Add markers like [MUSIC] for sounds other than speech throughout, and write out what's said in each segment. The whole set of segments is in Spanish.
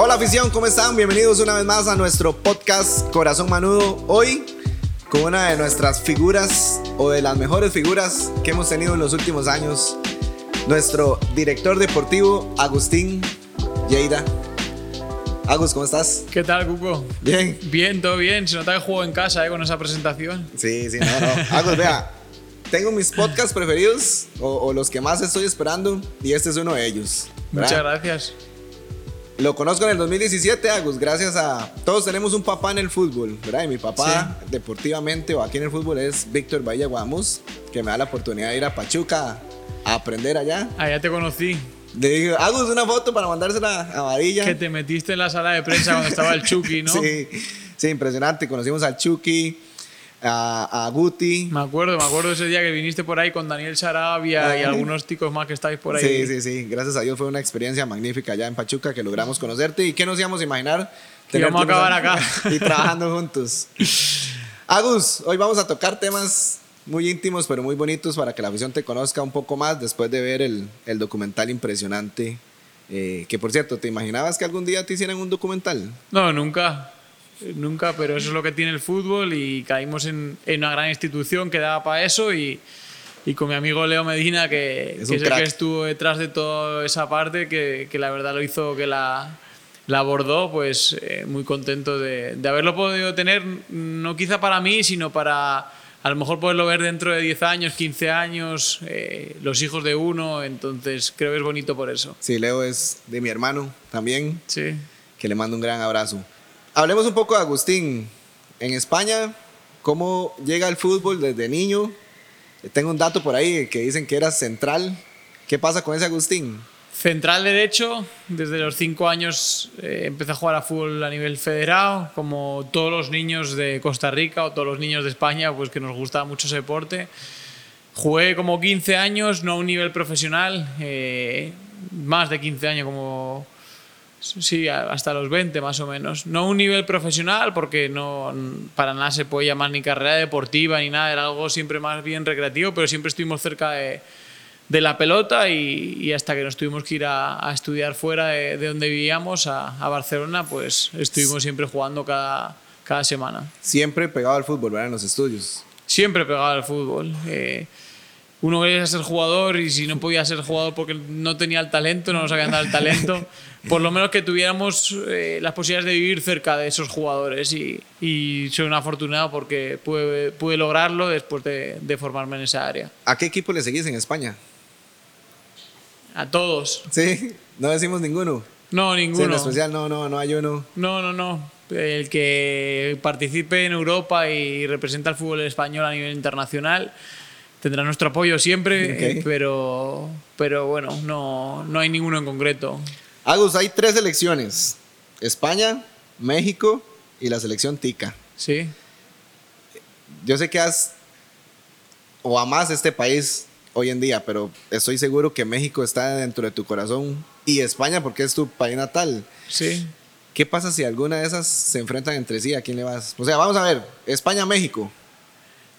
Hola afición, ¿cómo están? Bienvenidos una vez más a nuestro podcast Corazón Manudo. Hoy con una de nuestras figuras o de las mejores figuras que hemos tenido en los últimos años, nuestro director deportivo Agustín Lleida. Agus, ¿cómo estás? ¿Qué tal, Cuco? Bien. Bien, todo bien. Se nota que juego en casa eh, con esa presentación. Sí, sí, no, no. Agus, vea, tengo mis podcasts preferidos o, o los que más estoy esperando y este es uno de ellos. ¿verdad? Muchas gracias. Lo conozco en el 2017, Agus, gracias a... Todos tenemos un papá en el fútbol, ¿verdad? Y mi papá, deportivamente o aquí en el fútbol, es Víctor Bahía Guamus, que me da la oportunidad de ir a Pachuca a aprender allá. Allá te conocí. Le digo, Agus, una foto para mandársela a Varilla. Que te metiste en la sala de prensa cuando estaba el Chucky, ¿no? [LAUGHS] Sí, sí, impresionante. Conocimos al Chucky, a, a Guti. Me acuerdo, me acuerdo ese día que viniste por ahí con Daniel Sarabia y algunos ticos más que estáis por ahí. Sí, sí, sí. Gracias a Dios fue una experiencia magnífica allá en Pachuca que logramos conocerte. ¿Y qué nos íbamos a imaginar? Que íbamos a acabar acá. [LAUGHS] Y trabajando juntos. Agus, hoy vamos a tocar temas muy íntimos, pero muy bonitos para que la afición te conozca un poco más después de ver el, el documental impresionante. eh, que por cierto, ¿te imaginabas que algún día te hicieran un documental? No, nunca. Nunca, pero eso es lo que tiene el fútbol y caímos en, en una gran institución que daba para eso y, y con mi amigo Leo Medina, que, Es que un es el que estuvo detrás de toda esa parte, que, que la verdad lo hizo, que la, la abordó, pues eh, muy contento de, de haberlo podido tener, no quizá para mí, sino para a lo mejor poderlo ver dentro de 10 años, 15 años, eh, los hijos de uno, entonces creo que es bonito por eso. Sí, Leo es de mi hermano también, Sí. que le mando un gran abrazo. Hablemos un poco de Agustín. En España, ¿cómo llega el fútbol desde niño? Tengo un dato por ahí que dicen que era central. ¿Qué pasa con ese Agustín? Central derecho, desde los 5 años eh, empecé a jugar a fútbol a nivel federado, como todos los niños de Costa Rica o todos los niños de España, pues que nos gustaba mucho ese deporte. Jugué como 15 años, no a un nivel profesional, eh, más de 15 años, como sí, hasta los 20 más o menos. No un nivel profesional, porque no para nada se puede llamar ni carrera deportiva ni nada, era algo siempre más bien recreativo, pero siempre estuvimos cerca de, de la pelota y, y hasta que nos tuvimos que ir a, a estudiar fuera de, de donde vivíamos, a, a Barcelona, pues estuvimos siempre jugando cada, cada semana. Siempre pegado al fútbol, ¿verdad? En los estudios. Siempre pegado al fútbol. Eh, uno quería ser jugador y si no podía ser jugador porque no tenía el talento, no nos habían dado el talento, [LAUGHS] por lo menos que tuviéramos eh, las posibilidades de vivir cerca de esos jugadores y, y soy un afortunado porque pude, pude lograrlo después de, de formarme en esa área. ¿A qué equipo le seguís en España? A todos. Sí, no decimos ninguno. No, Sí, en ninguno. especial no, no, no hay uno. No, no, no. El que participe en Europa y representa al fútbol español a nivel internacional tendrá nuestro apoyo siempre, eh, pero, pero bueno, no, no hay ninguno en concreto. Agus, hay tres selecciones. España, México y la selección Tica. Sí, Yo sé que has o amás este país hoy en día, pero estoy seguro que México está dentro de tu corazón y España porque es tu país natal. sí. ¿Qué pasa si alguna de esas se enfrentan entre sí? ¿A quién le vas? O sea, vamos a ver, España-México.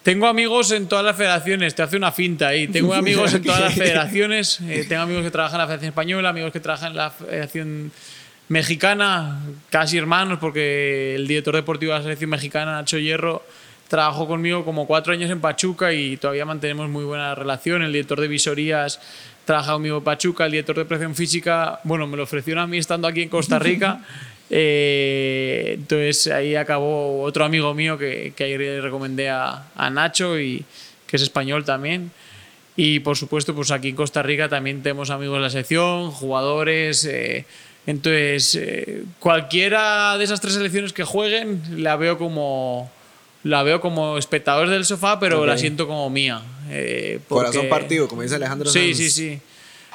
Tengo amigos en todas las federaciones, te hace una finta ahí. Tengo [LAUGHS] amigos en todas las federaciones. eh, tengo amigos que trabajan en la Federación Española, amigos que trabajan en la Federación Mexicana, casi hermanos, porque el director deportivo de la selección mexicana, Nacho Hierro, trabajó conmigo como cuatro años en Pachuca y todavía mantenemos muy buena relación. El director de visorías trabaja conmigo en Pachuca, el director de presión física, bueno, me lo ofrecieron a mí estando aquí en Costa Rica. [LAUGHS] Eh, entonces ahí acabó otro amigo mío que, que ayer le recomendé a, a Nacho y que es español también. Y por supuesto, pues aquí en Costa Rica también tenemos amigos de la sección, jugadores. eh, entonces, eh, cualquiera de esas tres selecciones que jueguen la veo como la veo como espectador del sofá, pero Ok. la siento como mía. eh, porque- Corazón partido, como dice Alejandro Sí, Sanz. sí, sí.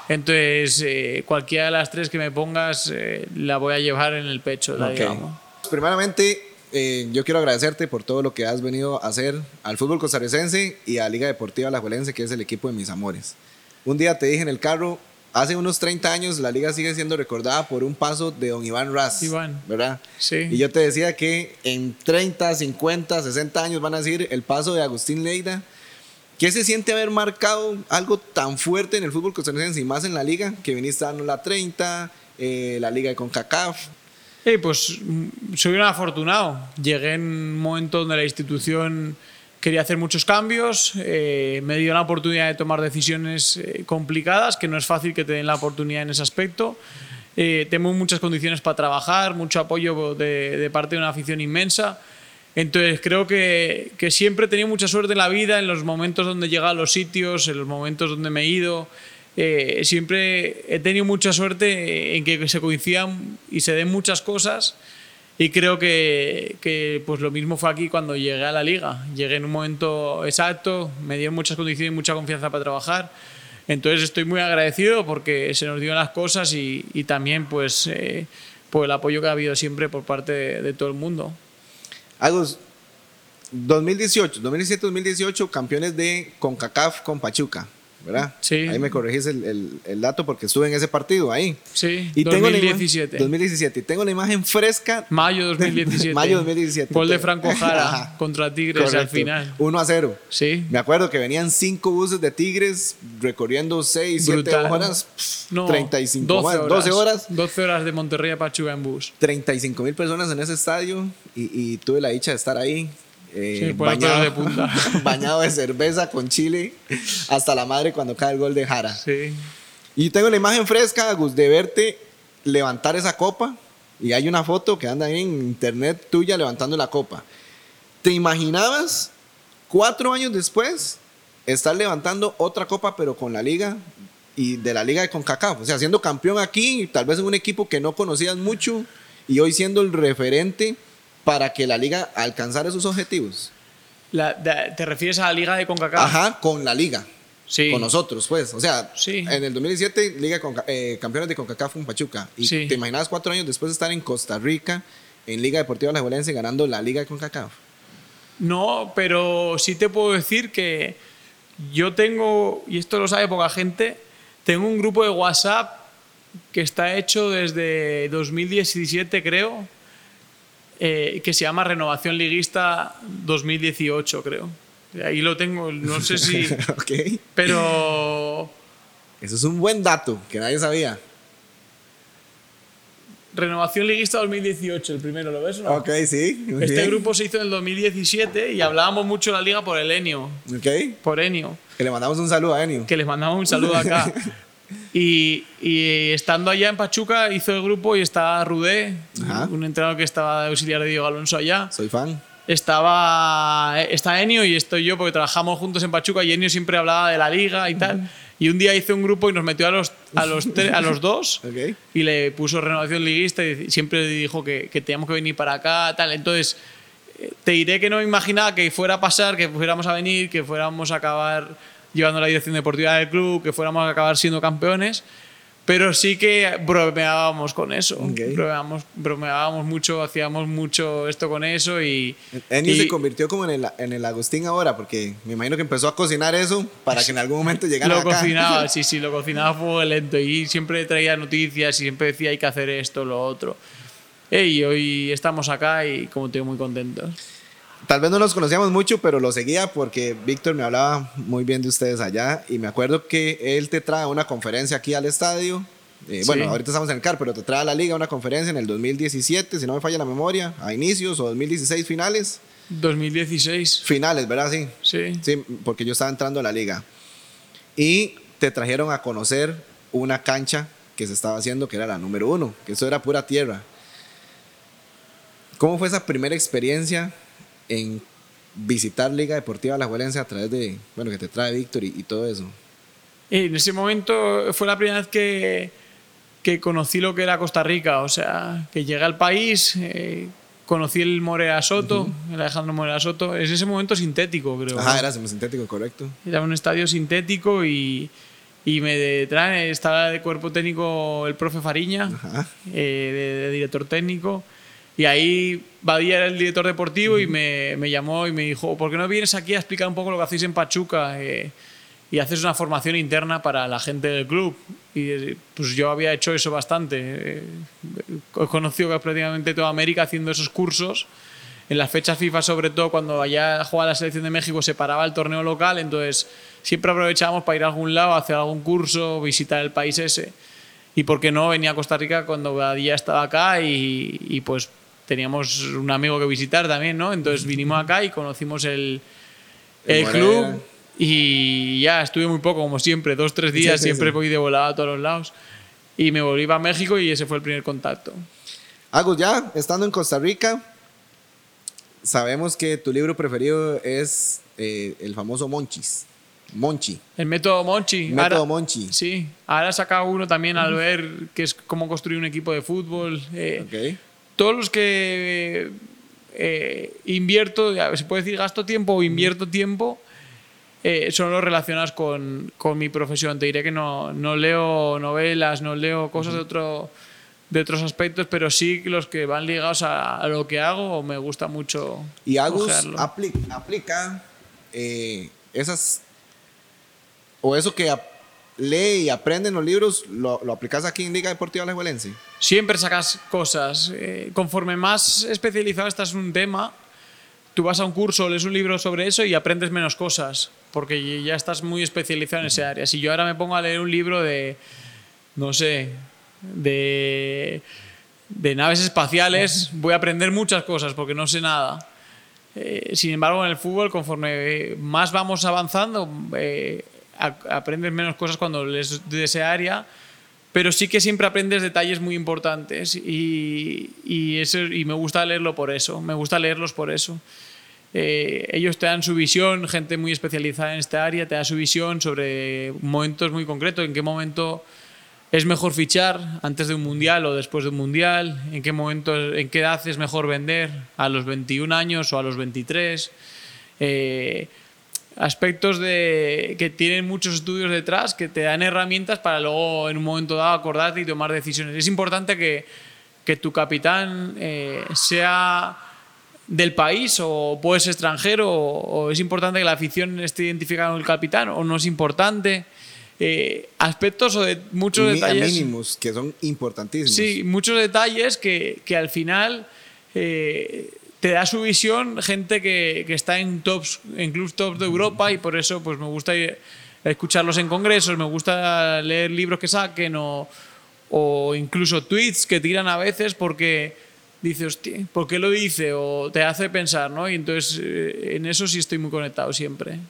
Entonces, eh, cualquiera de las tres que me pongas eh, la voy a llevar en el pecho, la Ok. digamos. Primeramente, eh, yo quiero agradecerte por todo lo que has venido a hacer al fútbol costarricense y a Liga Deportiva Alajuelense, que es el equipo de mis amores. Un día te dije en el carro, hace unos 30 años la liga sigue siendo recordada por un paso de don Iván Raz, Iván. ¿verdad? Sí. Y yo te decía que en 30, 50, 60 años van a decir el paso de Agustín Leida. ¿Qué se siente haber marcado algo tan fuerte en el fútbol costarricense y más en la liga? Que viniste dando la 30, eh, la liga de CONCACAF. Eh, pues mm, soy un afortunado. Llegué en un momento donde la institución quería hacer muchos cambios, eh, me dio la oportunidad de tomar decisiones eh, complicadas, que no es fácil que te den la oportunidad en ese aspecto. Eh, tengo muchas condiciones para trabajar, mucho apoyo de, de parte de una afición inmensa. Entonces creo que, que, siempre he tenido mucha suerte en la vida, en los momentos donde he llegado a los sitios, en los momentos donde me he ido. Eh, siempre he tenido mucha suerte en que se coincidan y se den muchas cosas. Y creo que, que, pues lo mismo fue aquí cuando llegué a la liga. Llegué en un momento exacto, me dieron muchas condiciones y mucha confianza para trabajar. Entonces estoy muy agradecido porque se nos dieron las cosas y, y también pues eh, por el apoyo que ha habido siempre por parte de, de todo el mundo. Agus, 2018, 2017-2018, campeones de CONCACAF con Pachuca. ¿Verdad? Sí. Ahí me corregís el, el, el, dato porque estuve en ese partido ahí. Sí, y 2017. Tengo 2017. Y tengo la imagen fresca. [LAUGHS] Mayo 2017. [LAUGHS] Mayo 2017. Gol de Franco Jara contra Tigres Correcto. al final. 1 a 0. Sí. Me acuerdo que venían cinco buses de Tigres recorriendo 6, 7 horas. No, 35 12 más, horas, 12 horas. 12 horas de Monterrey a Pachuca en bus. 35 mil personas en ese estadio y, y tuve la dicha de estar ahí. Eh, sí, bañado, de punta. [LAUGHS] bañado de cerveza con chile hasta la madre cuando cae el gol de Jara. Sí. Y tengo la imagen fresca, Agus, de verte levantar esa copa. Y hay una foto que anda ahí en internet tuya levantando la copa. ¿Te imaginabas cuatro años después estar levantando otra copa, pero con la liga y de la liga de CONCACAF? O sea, siendo campeón aquí, tal vez en un equipo que no conocías mucho y hoy siendo el referente para que la liga alcanzara sus objetivos. La, de, ¿Te refieres a la liga de CONCACAF? Ajá, con la liga. Sí. Con nosotros, pues. O sea, sí. en el 2017, Liga con, eh, Campeones de CONCACAF con Pachuca. Y sí. te imaginabas cuatro años después de estar en Costa Rica, en Liga Deportiva La Juelense, ganando la Liga de CONCACAF. No, pero sí te puedo decir que yo tengo, y esto lo sabe poca gente, tengo un grupo de WhatsApp que está hecho desde 2017, creo, eh, que se llama Renovación Liguista 2018, creo. Ahí lo tengo, no sé si... [LAUGHS] okay. Pero... Eso es un buen dato que nadie sabía. Renovación Liguista 2018, el primero, ¿lo ves? o No? Ok, sí. Este bien. grupo se hizo en el 2017 y hablábamos mucho de la liga por el Enio. Ok. Por Enio. Que le mandamos un saludo a Enio. Que les mandamos un saludo acá. [LAUGHS] Y, y, estando allá en Pachuca hizo el grupo y estaba Rudé, Ajá. un entrenador que estaba de auxiliar de Diego Alonso allá. Soy fan. Estaba está Enio y estoy yo porque trabajamos juntos en Pachuca y Enio siempre hablaba de la liga y tal. Y un día hizo un grupo y nos metió a los, a los, a los dos [LAUGHS] okay. y le puso renovación liguista y siempre dijo que, que teníamos que venir para acá, tal. Entonces, te diré que no me imaginaba que fuera a pasar, que fuéramos a venir, que fuéramos a acabar llevando la dirección deportiva del club, que fuéramos a acabar siendo campeones, pero sí que bromeábamos con eso, okay. bromeábamos, bromeábamos mucho, hacíamos mucho esto con eso y... Enio se convirtió como en el, en el Agustín ahora, porque me imagino que empezó a cocinar eso para que en algún momento llegara Lo acá. cocinaba, [LAUGHS] sí, sí, lo cocinaba fuego lento y siempre traía noticias y siempre decía hay que hacer esto, lo otro. Y hoy estamos acá y como te digo, muy contentos tal vez no nos conocíamos mucho, pero lo seguía porque Víctor me hablaba muy bien de ustedes allá y me acuerdo que él te trae una conferencia aquí al estadio. Eh, sí. Bueno, ahorita estamos en el CAR, pero te trae a la liga una conferencia en el 2017, si no me falla la memoria, a inicios o 2016 finales. 2016. Finales, ¿verdad? Sí. Sí. Sí, porque yo estaba entrando a la liga. Y te trajeron a conocer una cancha que se estaba haciendo, que era la número uno, que eso era pura tierra. ¿Cómo fue esa primera experiencia en visitar Liga Deportiva La Juelense a través de, bueno, que te trae Víctor y, y, todo eso? En ese momento fue la primera vez que, que conocí lo que era Costa Rica, o sea, que llegué al país, eh, conocí el Morea Soto, uh -huh. el Alejandro Morea Soto, es ese momento sintético, creo. Ajá, era sintético, correcto. Era un estadio sintético y, y me trae, estaba de cuerpo técnico el profe Fariña, eh, de, de director técnico. Y ahí Badía era el director deportivo uh -huh. y me, me, llamó y me dijo, ¿por qué no vienes aquí a explicar un poco lo que hacéis en Pachuca? Eh, y haces una formación interna para la gente del club. Y pues yo había hecho eso bastante. Eh, he conocido prácticamente toda América haciendo esos cursos. En las fechas FIFA, sobre todo, cuando allá jugaba la selección de México, se paraba el torneo local, entonces siempre aprovechábamos para ir a algún lado, hacer algún curso, visitar el país ese. y por qué no venía a Costa Rica cuando ya estaba acá y, y, pues teníamos un amigo que visitar también, ¿no? Entonces vinimos acá y conocimos el, el club y ya estuve muy poco, como siempre, dos, tres días, siempre voy de volada a todos los lados y me volví a México y ese fue el primer contacto. Agus, ya estando en Costa Rica, sabemos que tu libro preferido es eh, el famoso Monchis. Monchi. El método Monchi. Método Monchi. Sí, ahora saca uno también al ver que es cómo construir un equipo de fútbol. Eh, todos los que eh, invierto, se puede decir gasto tiempo o invierto tiempo, eh, son los relacionados con, con, mi profesión. Te diré que no, no leo novelas, no leo cosas de, otro, de otros aspectos, pero sí los que van ligados a, lo que hago me gusta mucho. Y Agus aplica, aplica esas o eso que lee y aprende en los libros, lo, lo aplicas aquí en Liga Deportiva Alajuelense? Siempre sacas cosas. Eh, conforme más especializado estás en un tema, tú vas a un curso, lees un libro sobre eso y aprendes menos cosas, porque ya estás muy especializado en ese área. Si yo ahora me pongo a leer un libro de, no sé, de, de naves espaciales, voy a aprender muchas cosas porque no sé nada. Eh, sin embargo, en el fútbol, conforme más vamos avanzando, eh, aprendes menos cosas cuando lees de ese área, pero sí que siempre aprendes detalles muy importantes y, eso, y me gusta leerlo por eso, me gusta leerlos por eso. Eh, ellos te dan su visión, gente muy especializada en esta área, te da su visión sobre momentos muy concretos, en qué momento es mejor fichar antes de un mundial o después de un mundial, en qué momento, en qué edad es mejor vender, a los 21 años o a los 23. Eh, aspectos de, que tienen muchos estudios detrás que te dan herramientas para luego en un momento dado acordarte y tomar decisiones. Es importante que, que tu capitán eh, sea del país o puede ser extranjero o, es importante que la afición esté identificada con el capitán o no es importante. Eh, aspectos o de muchos detalles. mínimos que son importantísimos. Sí, muchos detalles que, que al final eh, te da su visión gente que, que, está en tops, en clubs tops de Europa y por eso pues me gusta escucharlos en congresos, me gusta leer libros que saquen o, o incluso tweets que tiran a veces porque dices, hostia, ¿por qué lo dice? O te hace pensar, ¿no? Y entonces eh, en eso sí estoy muy conectado siempre.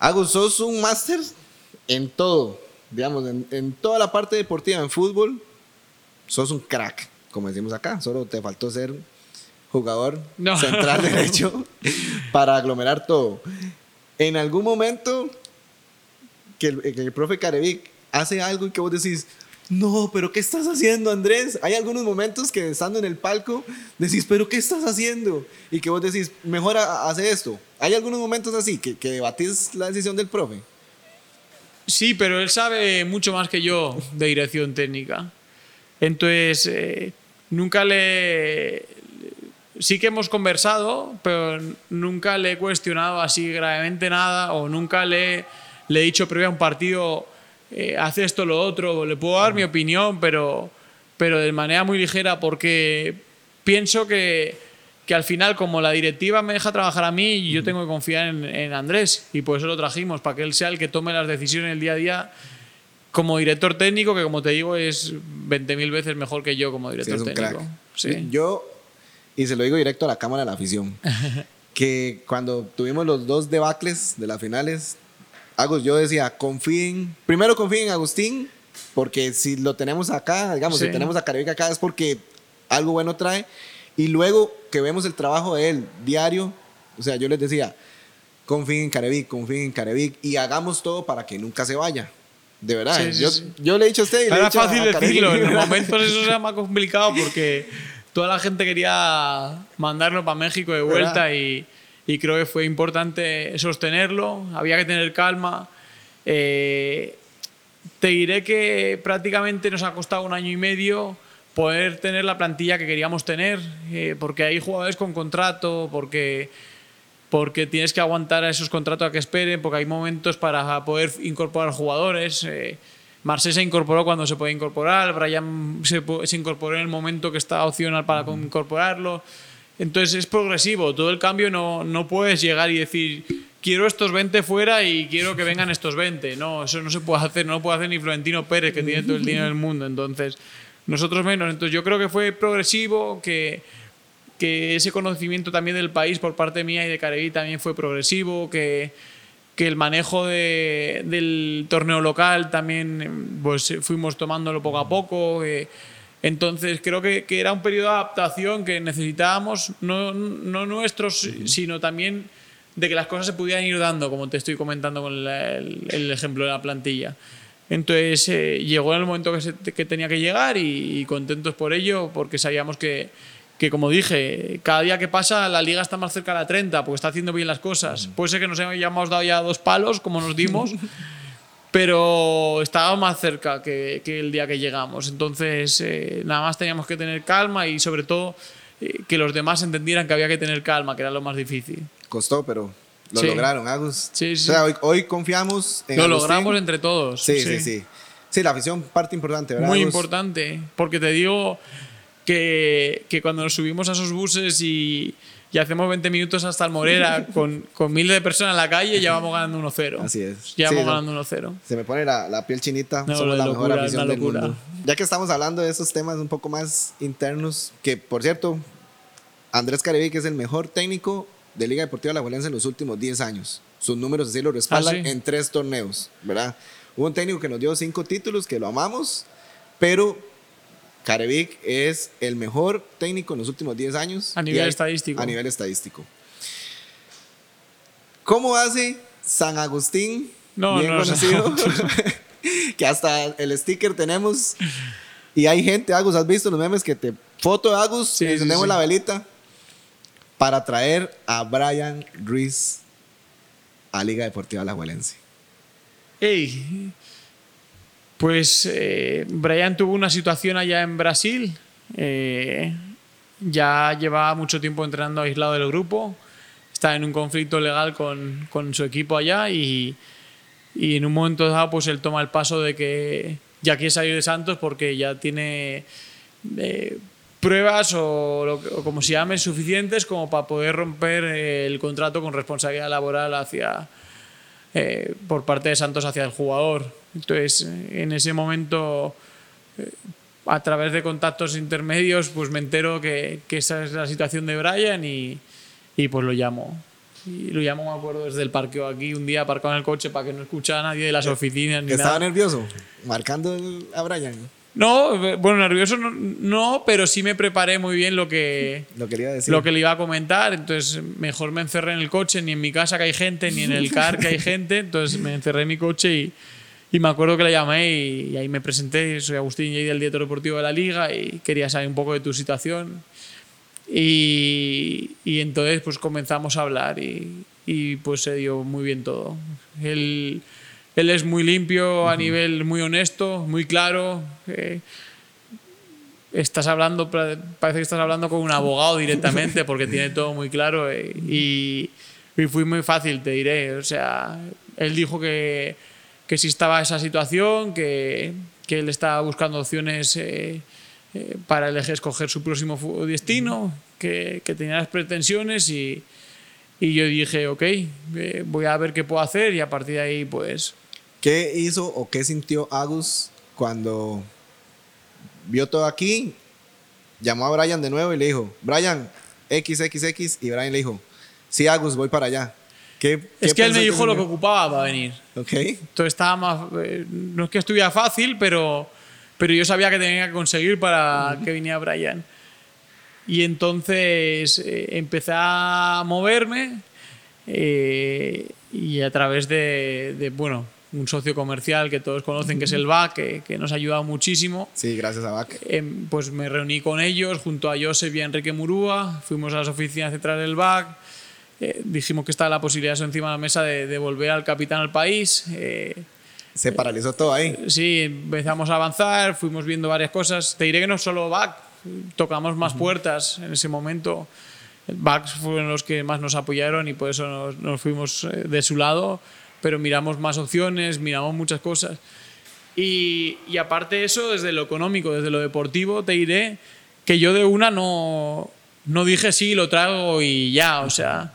Agus, sos un máster en todo, digamos, en, en, toda la parte deportiva, en fútbol, sos un crack, como decimos acá, solo te faltó ser jugador central [LAUGHS] derecho para aglomerar todo. En algún momento que el, que el profe Carevic hace algo y que vos decís, no, pero ¿qué estás haciendo, Andrés? Hay algunos momentos que estando en el palco decís, pero ¿qué estás haciendo? Y que vos decís, mejor hace esto. Hay algunos momentos así que, que debatís la decisión del profe. Sí, pero él sabe mucho más que yo de dirección técnica. Entonces, eh, nunca le, sí que hemos conversado, pero nunca le he cuestionado así gravemente nada o nunca le, le he dicho previo a un partido, eh, hace esto, lo otro, le puedo dar mi opinión, pero, pero de manera muy ligera porque pienso que, que al final como la directiva me deja trabajar a mí, yo tengo que confiar en, en Andrés y por eso lo trajimos, para que él sea el que tome las decisiones el día a día como director técnico, que como te digo es 20.000 veces mejor que yo como director técnico. Sí. Yo y se lo digo directo a la cámara de la afición, [LAUGHS] que cuando tuvimos los dos debacles de las finales, Agus, yo decía, confíen, primero confíen en Agustín, porque si lo tenemos acá, digamos, si tenemos a Carevic acá es porque algo bueno trae, y luego que vemos el trabajo de él diario, o sea, yo les decía, confíen en Carevic, confíen en Carevic, y hagamos todo para que nunca se vaya. De verdad, yo, yo, le he dicho a usted. Era fácil decirlo, en momentos [LAUGHS] eso sea más complicado porque toda la gente quería mandarlo para México de vuelta y, y, creo que fue importante sostenerlo, había que tener calma. Eh, te diré que prácticamente nos ha costado un año y medio poder tener la plantilla que queríamos tener, eh, porque hay jugadores con contrato, porque, porque tienes que aguantar a esos contratos a que esperen, porque hay momentos para poder incorporar jugadores. Eh, Marseille se incorporó cuando se puede incorporar, Brian se, se incorporó en el momento que está opcional para incorporarlo. Entonces es progresivo, todo el cambio no, no puedes llegar y decir quiero estos 20 fuera y quiero que vengan estos 20. No, eso no se puede hacer, no lo puede hacer ni Florentino Pérez, que tiene todo el dinero del mundo. Entonces, nosotros menos. Entonces, yo creo que fue progresivo, que, que ese conocimiento también del país por parte mía y de Careví también fue progresivo, que, que el manejo de, del torneo local también pues fuimos tomándolo poco a poco. eh, entonces creo que, que era un periodo de adaptación que necesitábamos, no, no nuestros, sino también de que las cosas se pudieran ir dando, como te estoy comentando con la- el, el ejemplo de la plantilla. Entonces eh, llegó en el momento que, se- que tenía que llegar y, y contentos por ello, porque sabíamos que, que, como dije, cada día que pasa la liga está más cerca de la 30, porque está haciendo bien las cosas. Puede ser que nos hayamos dado ya dos palos, como nos dimos, [LAUGHS] pero estábamos más cerca que, que el día que llegamos. Entonces, eh, nada más teníamos que tener calma y sobre todo eh, que los demás entendieran que había que tener calma, que era lo más difícil. Costó, pero lo Sí. lograron, Agus. Sí, sí. O sea, hoy, hoy confiamos en Lo Agustín. logramos entre todos. Sí, sí, sí. Sí, la afición, parte importante, ¿verdad? Muy Agus? importante, porque te digo que, que cuando nos subimos a esos buses y, y hacemos 20 minutos hasta el Morera [LAUGHS] con, con miles de personas en la calle, ya vamos ganando 1-0. Así es. Ya vamos Sí, ganando 1-0. Se me pone la, la piel chinita. No, Somos la locura, mejor afición del mundo. Ya que estamos hablando de esos temas un poco más internos, que por cierto, Andrés Carevi, que es el mejor técnico de Liga Deportiva La en los últimos 10 años. Sus números así lo respaldan Ah, sí. en tres torneos, ¿verdad? Hubo un técnico que nos dio cinco títulos, que lo amamos, pero Carevic es el mejor técnico en los últimos 10 años. A nivel hay- estadístico. A nivel estadístico. ¿Cómo hace San Agustín, No, bien no, conocido, [LAUGHS] [LAUGHS] que hasta el sticker tenemos y hay gente, Agus, ¿has visto los memes que te foto de Agus, Sí, sí, encendemos sí. la velita para traer a Brian Ruiz a Liga Deportiva Alajuelense? Ey, pues eh, Brian tuvo una situación allá en Brasil. eh, ya llevaba mucho tiempo entrenando aislado del grupo. Está en un conflicto legal con, con su equipo allá y, y en un momento dado pues él toma el paso de que ya quiere salir de Santos porque ya tiene eh, pruebas o, o como se llame suficientes como para poder romper el contrato con responsabilidad laboral hacia, eh, por parte de Santos hacia el jugador. Entonces, eh, en ese momento, eh, a través de contactos intermedios, pues me entero que, que esa es la situación de Brian y, y pues lo llamo. Y lo llamo, me acuerdo, desde el parqueo aquí, un día aparcado en el coche para que no escuchara a nadie de las oficinas ni ¿Estaba nada. nervioso? Marcando a Brian. No, eh, bueno, nervioso no, no, pero sí me preparé muy bien lo que, Lo quería decir. lo que le iba a comentar, entonces mejor me encerré en el coche, ni en mi casa que hay gente, ni en el car que hay gente, entonces me encerré en mi coche y, y me acuerdo que le llamé y, y ahí me presenté, soy Agustín Lleida, el director deportivo de la liga y quería saber un poco de tu situación y, y entonces pues comenzamos a hablar y, y, pues se dio muy bien todo. Él, él es muy limpio a nivel muy honesto, muy claro. eh, estás hablando, pa- parece que estás hablando con un abogado directamente porque tiene todo muy claro eh, y, y fue muy fácil, te diré. O sea, él dijo que, que si estaba esa situación, que, que él estaba buscando opciones eh, eh, para elegir, escoger su próximo destino, que, que tenía las pretensiones y, y yo dije, ok, eh, voy a ver qué puedo hacer y a partir de ahí, pues, ¿Qué hizo o qué sintió Agus cuando vio todo aquí? Llamó a Brian de nuevo y le dijo, Brian, XXX, y Brian le dijo, sí, Agus, voy para allá. ¿Qué, es qué que él me dijo lo que ocupaba para venir. Ok. Entonces estaba más. eh, no es que estuviera fácil, pero, pero yo sabía que tenía que conseguir para que viniera Brian. Y entonces eh, empecé a moverme eh, y a través de, de, bueno, un socio comercial que todos conocen, que es el BAC, que, que nos ha ayudado muchísimo. Sí, gracias a Bac. Em, pues me reuní con ellos junto a Josep y a Enrique Murúa, fuimos a las oficinas centrales del BAC, eh, dijimos que estaba la posibilidad eso encima de la mesa de, de volver al capitán al país. eh, Se paralizó todo ahí. sí, empezamos a avanzar, fuimos viendo varias cosas. Te diré que no solo BAC, tocamos más puertas en ese momento. BAC fueron los que más nos apoyaron y por eso nos, nos fuimos eh, de su lado, pero miramos más opciones, miramos muchas cosas. Y, y aparte de eso, desde lo económico, desde lo deportivo, te diré que yo de una no, no dije sí, lo trago y ya. O sea,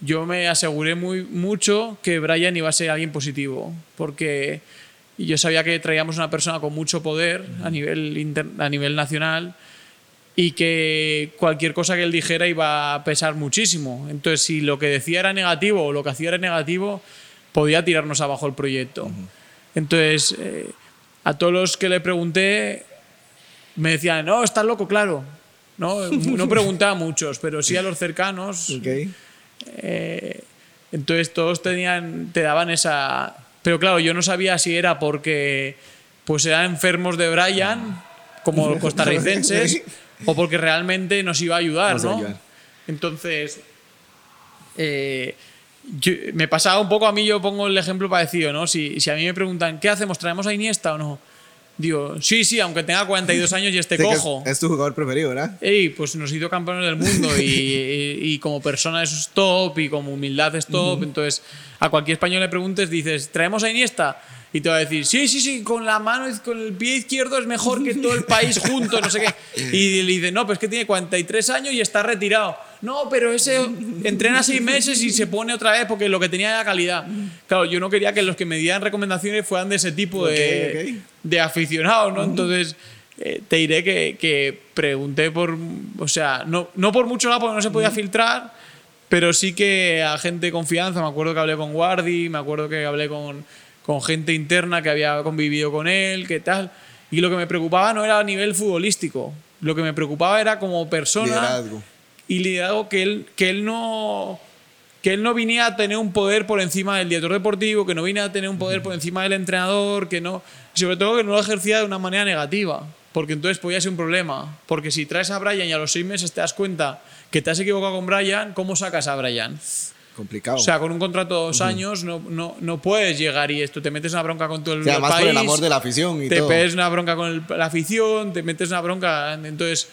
yo me aseguré muy, mucho que Brian iba a ser alguien positivo, porque yo sabía que traíamos una persona con mucho poder a nivel, a nivel nacional y que cualquier cosa que él dijera iba a pesar muchísimo. Entonces, si lo que decía era negativo o lo que hacía era negativo, podía tirarnos abajo el proyecto. Entonces, eh, a todos los que le pregunté, me decían, no, estás loco, claro. No, [LAUGHS] no preguntaba a muchos, pero sí a los cercanos. Eh, entonces todos tenían, te daban esa... Pero claro, yo no sabía si era porque pues eran enfermos de Brian, como costarricenses, [LAUGHS] o porque realmente nos iba a ayudar, ¿no? Entonces, eh, me pasaba un poco a mí, yo pongo el ejemplo parecido, ¿no? Si, si a mí me preguntan, ¿qué hacemos? ¿Traemos a Iniesta o no? Digo, sí, sí, aunque tenga 42 años y esté [LAUGHS] cojo. Es, tu jugador preferido, ¿verdad? Ey, pues nos hizo campeones del mundo y, y, como persona es top y como humildad es top. Entonces, a cualquier español le preguntes, dices, ¿traemos a Iniesta? Y te va a decir, sí, sí, sí, con la mano, con el pie izquierdo es mejor que todo el país junto, no sé qué. Y le dice, no, pues que tiene 43 años y está retirado. No, pero ese entrena seis meses y se pone otra vez porque lo que tenía era calidad. Claro, yo no quería que los que me dieran recomendaciones fueran de ese tipo de, de aficionados, ¿no? Entonces, eh, te diré que, que, pregunté por, o sea, no, no por mucho lado porque no se podía filtrar, pero sí que a gente de confianza, me acuerdo que hablé con Guardi, me acuerdo que hablé con con gente interna que había convivido con él, qué tal. Y lo que me preocupaba no era a nivel futbolístico, lo que me preocupaba era como persona liderazgo. y liderazgo que él, que él no que él no viniera a tener un poder por encima del director deportivo, que no viniera a tener un poder por encima del entrenador, que no, sobre todo que no lo ejercía de una manera negativa, porque entonces podía ser un problema, porque si traes a Brian y a los seis meses te das cuenta que te has equivocado con Brian, ¿cómo sacas a Brian? Complicado. O sea, con un contrato de dos años no, no, no, puedes llegar y esto. Te metes una bronca con todo el, país. Por el amor de la afición y Te metes una bronca con la afición, te metes una bronca. Entonces,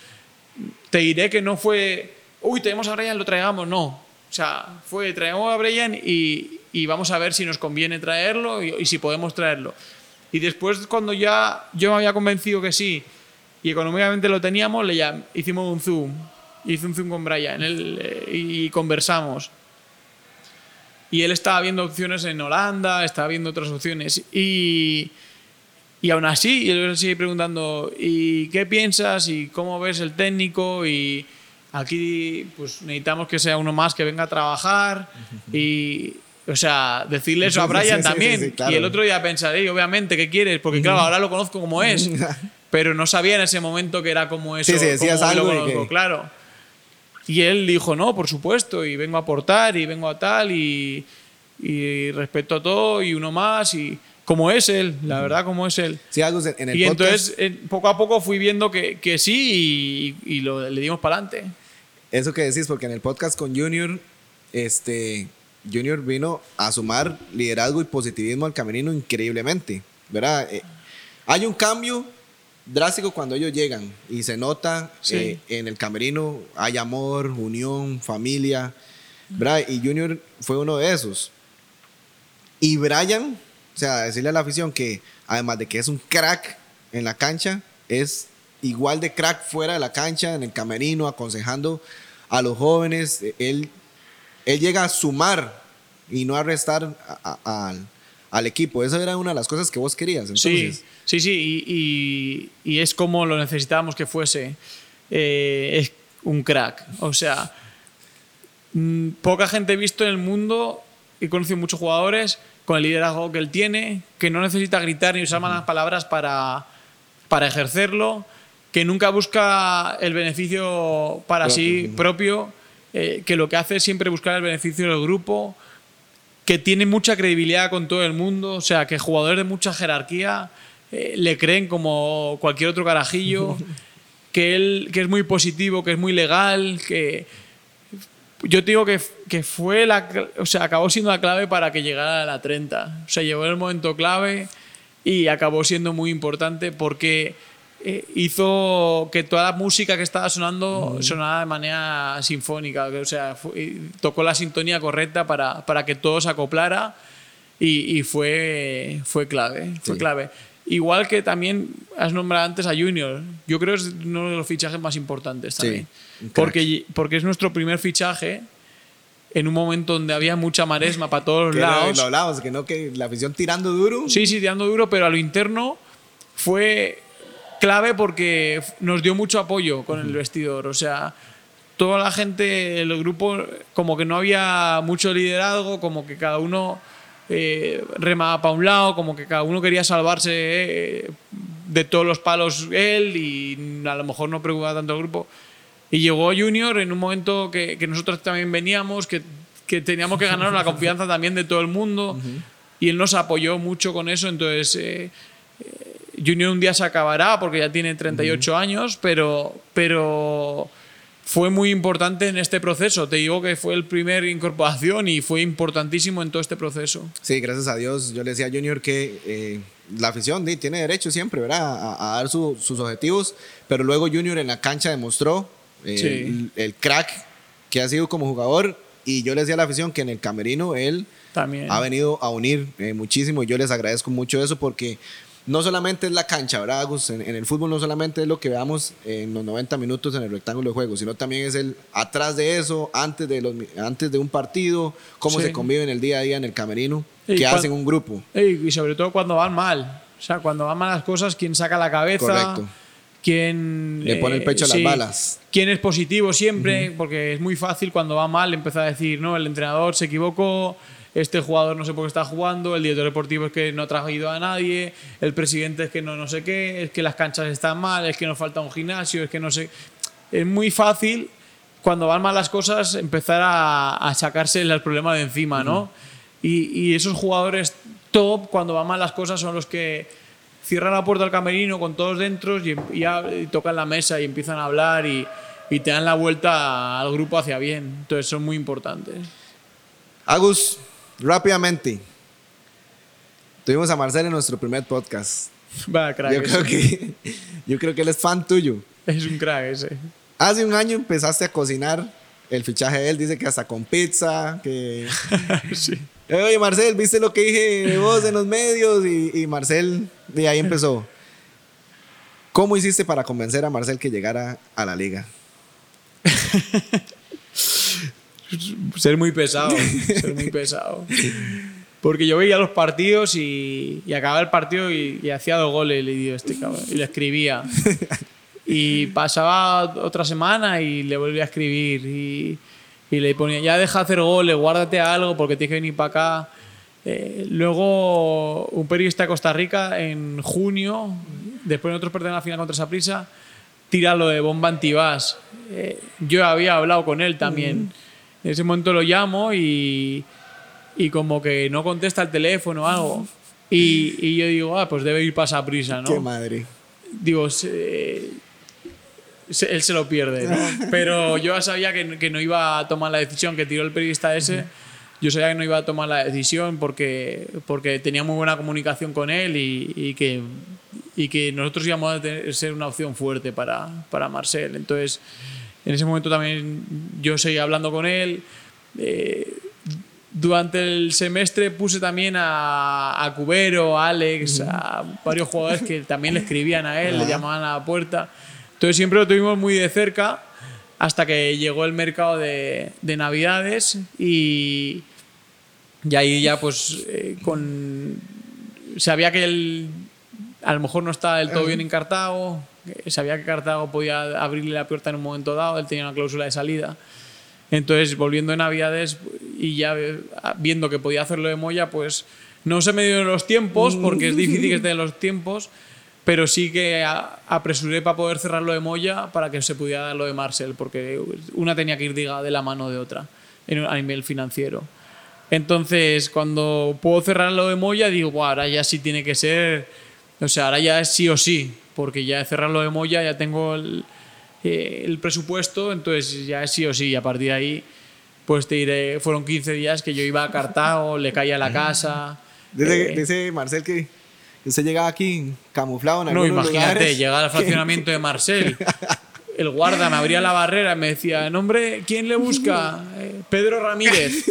te diré que no fue. Uy, tenemos a Brian, lo traigamos. No. O sea, fue traemos a Brian y, y vamos a ver si nos conviene traerlo y, si podemos traerlo. Y después, cuando ya yo me había convencido que sí y económicamente lo teníamos, le ya, hicimos un Zoom. Hice un Zoom con Brian eh, y conversamos y él estaba viendo opciones en Holanda, estaba viendo otras opciones. Y, y aún así, él sigue preguntando, ¿y qué piensas? ¿Y cómo ves el técnico? Y aquí pues necesitamos que sea uno más que venga a trabajar. Y, o sea, decirle eso a Brian también. Y el otro día pensaré, obviamente, ¿qué quieres? Porque claro, ahora lo conozco como es. [LAUGHS] pero no sabía en ese momento que era como eso. Sí, sí, decías algo. Lo Claro. Y él dijo, no, por supuesto, y vengo a aportar, y vengo a tal, y, y respeto a todo, y uno más, y como es él, la verdad, como es él. Sí, algo en el y entonces, poco a poco fui viendo que, que sí, y, y lo, le dimos para adelante. Eso que decís, porque en el podcast con Junior, este, Junior vino a sumar liderazgo y positivismo al camerino increíblemente, ¿verdad? Eh, hay un cambio drástico cuando ellos llegan y se nota eh, en el camerino hay amor, unión, familia. Y Junior fue uno de esos. Y Brian, o sea, decirle a la afición que además de que es un crack en la cancha, es igual de crack fuera de la cancha, en el camerino, aconsejando a los jóvenes. Él, él llega a sumar y no a restar al equipo. Esa era una de las cosas que vos querías. Entonces. Sí. Sí, sí, y, es como lo necesitábamos que fuese. Eh, es un crack. O sea, mm, poca gente he visto en el mundo, y conocido muchos jugadores con el liderazgo que él tiene, que no necesita gritar ni usar malas palabras para, para ejercerlo, que nunca busca el beneficio para sí propio, eh, que lo que hace es siempre buscar el beneficio del grupo, que tiene mucha credibilidad con todo el mundo, o sea, que jugadores de mucha jerarquía eh, le creen como cualquier otro carajillo, [LAUGHS] que él que es muy positivo, que es muy legal, que yo te digo que, que fue la, o sea, acabó siendo la clave para que llegara a la 30. O sea, llegó el momento clave y acabó siendo muy importante porque eh, hizo que toda la música que estaba sonando sonara de manera sinfónica, o sea, tocó la sintonía correcta para, para que todo se acoplara y, y fue, fue clave, fue clave. Igual que también has nombrado antes a Junior. Yo creo que es uno de los fichajes más importantes también. porque, porque es nuestro primer fichaje en un momento donde había mucha maresma para todos Que lo- lados. Lo hablábamos, que no, que la afición tirando duro. Sí, sí, tirando duro, pero a lo interno fue clave porque nos dio mucho apoyo con el vestidor. O sea, toda la gente, el grupo, como que no había mucho liderazgo, como que cada uno eh, remaba para un lado, como que cada uno quería salvarse eh, de todos los palos él y a lo mejor no preocupaba tanto el grupo. Y llegó Junior en un momento que, que nosotros también veníamos, que, que teníamos que ganar la [LAUGHS] confianza también de todo el mundo. Y él nos apoyó mucho con eso. Entonces, eh, Junior un día se acabará porque ya tiene 38 años, pero, pero fue muy importante en este proceso. Te digo que fue el primer incorporación y fue importantísimo en todo este proceso. Sí, gracias a Dios. Yo le decía a Junior que eh, la afición tiene derecho siempre, ¿verdad? A, a dar su- sus objetivos, pero luego Junior en la cancha demostró eh, Sí. el, el crack que ha sido como jugador y yo le decía a la afición que en el camerino él También. ha venido a unir eh, muchísimo y yo les agradezco mucho eso porque no solamente es la cancha, ¿verdad, Agus? En, en el fútbol no solamente es lo que veamos en los 90 minutos en el rectángulo de juego, sino también es el atrás de eso, antes de, los, antes de un partido, cómo Sí. se convive en el día a día en el camerino, cuan- hacen un grupo. Ey, y sobre todo cuando van mal. O sea, cuando van mal las cosas, quién saca la cabeza, Correcto. quién Le pone el pecho a las balas. quién es positivo siempre, porque es muy fácil cuando va mal empezar a decir, no, el entrenador se equivocó, este jugador no sé por qué está jugando, el director deportivo es que no ha traído a nadie, el presidente es que no no sé qué, es que las canchas están mal, es que nos falta un gimnasio, es que no sé. Es muy fácil cuando van mal las cosas empezar a, a sacarse el problema de encima, ¿no? Y, y esos jugadores top, cuando van mal las cosas, son los que cierran la puerta al camerino con todos dentro y, y ya- y tocan la mesa y empiezan a hablar y, y te dan la vuelta al grupo hacia bien. Entonces son muy importantes. Agus, rápidamente. Tuvimos a Marcel en nuestro primer podcast. Va, crack. Yo creo, que, yo creo que él es fan tuyo. Es un crack ese. Hace un año empezaste a cocinar el fichaje de él, dice que hasta con pizza, que... [LAUGHS] sí. Oye, Marcel, ¿viste lo que dije de vos en los medios? Y, y Marcel, de ahí empezó. ¿Cómo hiciste para convencer a Marcel que llegara a la liga? [LAUGHS] [LAUGHS] Ser muy pesado. ser muy pesado. Porque yo veía los partidos y, y acababa el partido y, y hacía dos goles y le digo este cabrón. Y le escribía. [LAUGHS] Y pasaba otra semana y le volvía a escribir. Y, y le ponía, ya deja de hacer goles, guárdate algo porque tienes que venir para acá. Eh, luego, un periodista de Costa Rica en junio, después nosotros perdemos la final contra Saprissa, tira lo de bomba antibás. Eh, yo había hablado con él también. En ese momento lo llamo y, y como que no contesta el teléfono o algo. Y, y yo digo, ah, pues debe ir para Saprissa, ¿no? Qué madre. digo, se- se- él se lo pierde, ¿no? [LAUGHS] Pero yo ya sabía que, que no iba a tomar la decisión que tiró el periodista ese. Yo sabía que no iba a tomar la decisión porque, porque tenía muy buena comunicación con él y, y que, y que nosotros íbamos a tener- ser una opción fuerte para, para Marcel. Entonces, en ese momento también yo seguía hablando con él. Eh, durante el semestre puse también a, a Cubero, a Alex, a varios jugadores que también le escribían a él, le llamaban a la puerta. Entonces siempre lo tuvimos muy de cerca hasta que llegó el mercado de, de Navidades y, y ahí ya pues eh, con... Sabía que él a lo mejor no estaba del todo bien en Cartago, eh, sabía que Cartago podía abrirle la puerta en un momento dado, él tenía una cláusula de salida. Entonces, volviendo de Navidades y ya eh, viendo que podía hacerlo de Moya, pues no se me dieron los tiempos, porque es difícil que estén los tiempos, pero sí que apresuré para poder cerrarlo de Moya para que se pudiera dar lo de Marcel, porque una tenía que ir diga, de la mano de otra en- a nivel financiero. Entonces, cuando puedo cerrar lo de Moya, digo, "Buah, ahora ya sí tiene que ser, o sea, ahora ya es sí o sí, porque ya he cerrado lo de Moya, ya tengo el, eh, el presupuesto, entonces ya sí o sí, a partir de ahí, pues te diré, fueron 15 días que yo iba a Cartago, [LAUGHS] le caía a la casa. Dice, eh, dice Marcel que usted llegaba aquí camuflado en no, imagínate, lugares. llegar al [LAUGHS] fraccionamiento de Marcel. [LAUGHS] El guarda me abría la barrera y me decía, nombre, ¿quién le busca? "Eh, Pedro Ramírez.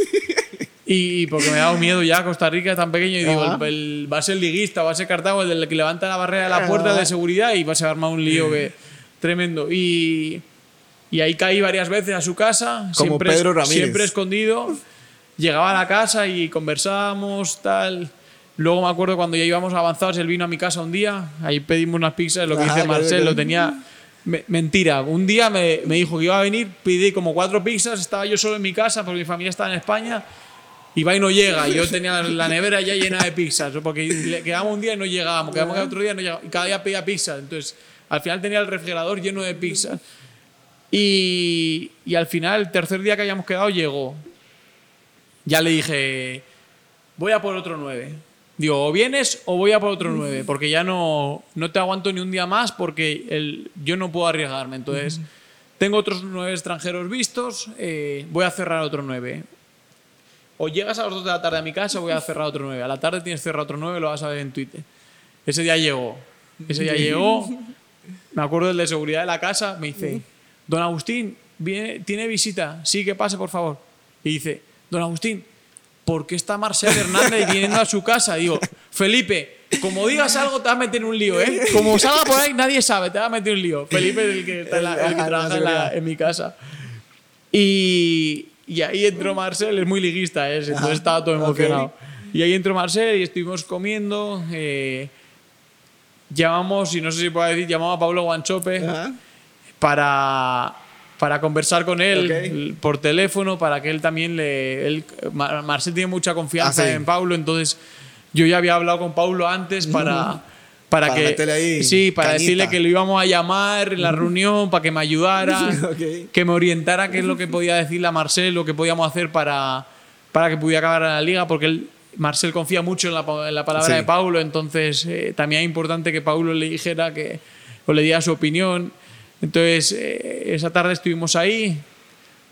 Y porque me daba miedo ya Costa Rica tan pequeño y digo, el, el- va a ser liguista, va a ser Cartago, el del que levanta la barrera de la puerta de seguridad y va a ser armar un lío que, tremendo. Y, Y ahí caí varias veces a su casa, Como siempre, Pedro Ramírez. siempre escondido. Llegaba a la casa y conversábamos, tal. Luego me acuerdo cuando ya íbamos avanzados, él vino a mi casa un día, ahí pedimos unas pizzas, lo que Ajá, dice Marcel, lo tenía... me- mentira, un día me, me dijo que iba a venir, pedí como cuatro pizzas, estaba yo solo en mi casa porque mi familia estaba en España y va y no llega. Y yo tenía la nevera ya llena de pizzas, porque quedábamos un día y no llegábamos, quedábamos otro día y no llegábamos. Y cada día pedía pizza. Entonces, al final tenía el refrigerador lleno de pizzas. Y, y al final, el tercer día que habíamos quedado, llegó. Ya le dije, voy a por otro 9. Digo, o vienes o voy a por otro 9, porque ya no, no te aguanto ni un día más porque el, yo no puedo arriesgarme. Entonces, tengo otros 9 extranjeros vistos, eh, voy a cerrar otro 9. O llegas a las 2 de la tarde a mi casa o voy a cerrar otro 9. A la tarde tienes cerrado otro 9, lo vas a ver en Twitter. Ese día llegó. Ese día llegó. Me acuerdo del de seguridad de la casa. Me dice, Don Agustín, viene, ¿tiene visita? Sí, que pase, por favor. Y dice, Don Agustín, ¿por qué está Marcel Hernández viniendo a su casa? Digo, Felipe, como digas algo, te vas a meter en un lío, ¿eh? Como salga por ahí, nadie sabe, te vas a meter en un lío. Felipe es el que, está en, la- el que [LAUGHS] Ajá, trabaja en, la- en mi casa. Y, y ahí entró Marcel, es muy liguista, ¿eh? entonces estaba todo emocionado. Y ahí entró Marcel y estuvimos comiendo. eh, llamamos, y no sé si puedo decir, llamamos a Pablo Guanchope Ajá. para, para conversar con él Ok. l- por teléfono, para que él también le... Él, Mar- Marcel tiene mucha confianza Ah, sí. en Paulo, entonces yo ya había hablado con Paulo antes para... Para, Para que ahí sí para decirle que lo íbamos a llamar en la reunión para que me ayudara [LAUGHS] que me orientara qué es lo que podía decirle a Marcel lo que podíamos hacer para, para que pudiera acabar la liga porque él, Marcel confía mucho en la, en la palabra Sí. de Paulo entonces eh, también es importante que Paulo le dijera que o le diera su opinión. Entonces eh, esa tarde estuvimos ahí.